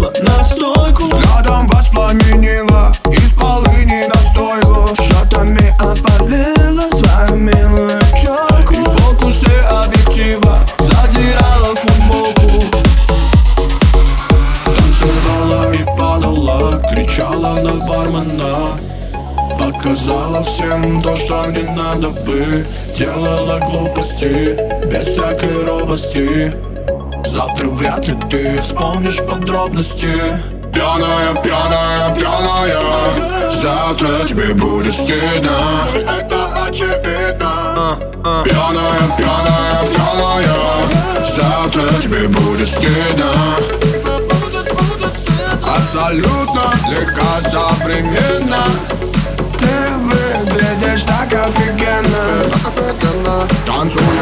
залезла на стойку. Взглядом воспламенила из полыни настойку Шотами опалила свою милую И челку в фокусе объектива Задирала футболку. Танцевала и падала, кричала на бармена. Показала всем то, что не надо бы. Делала глупости, без всякой робости Завтра вряд ли ты вспомнишь подробности. Пьяная, пьяная, пьяная. Завтра тебе будет стыдно. Это очевидно. Пьяная, пьяная, пьяная. Завтра тебе будет стыдно. Абсолютно легко современно Ты выглядишь так офигенно. Танцуешь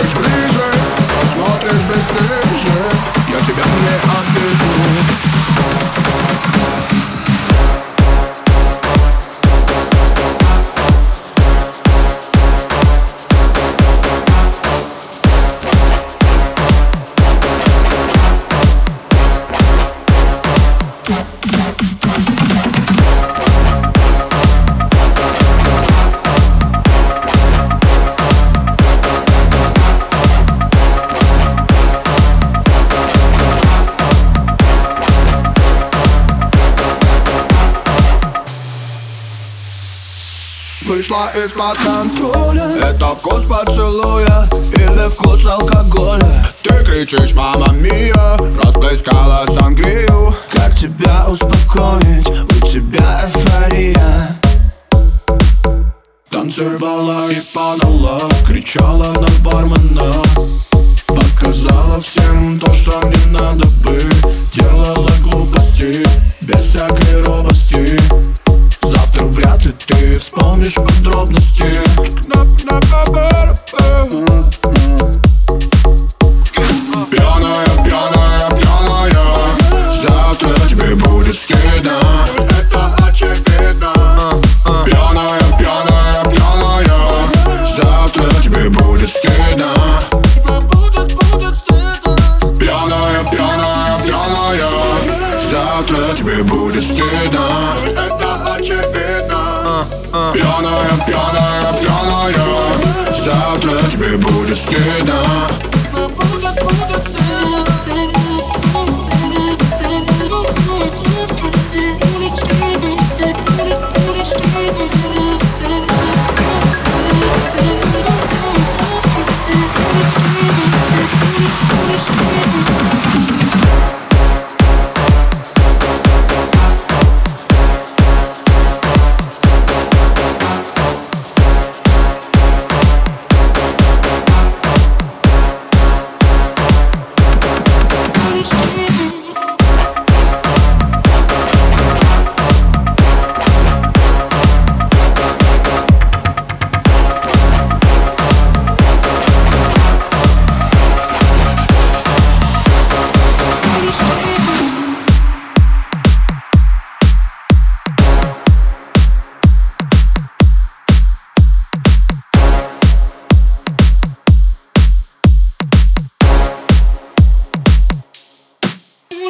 Вышла из-под контроля Это вкус поцелуя Или вкус алкоголя? Ты кричишь, мама мия! Расплескала сангрию. Как тебя успокоить? У тебя эйфория. Танцевала и падала. Кричала на бармена Завтра тебе будет стыдно. Это очевидно. Пьяная, пьяная, пьяная. Завтра тебе будет стыдно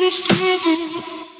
this living.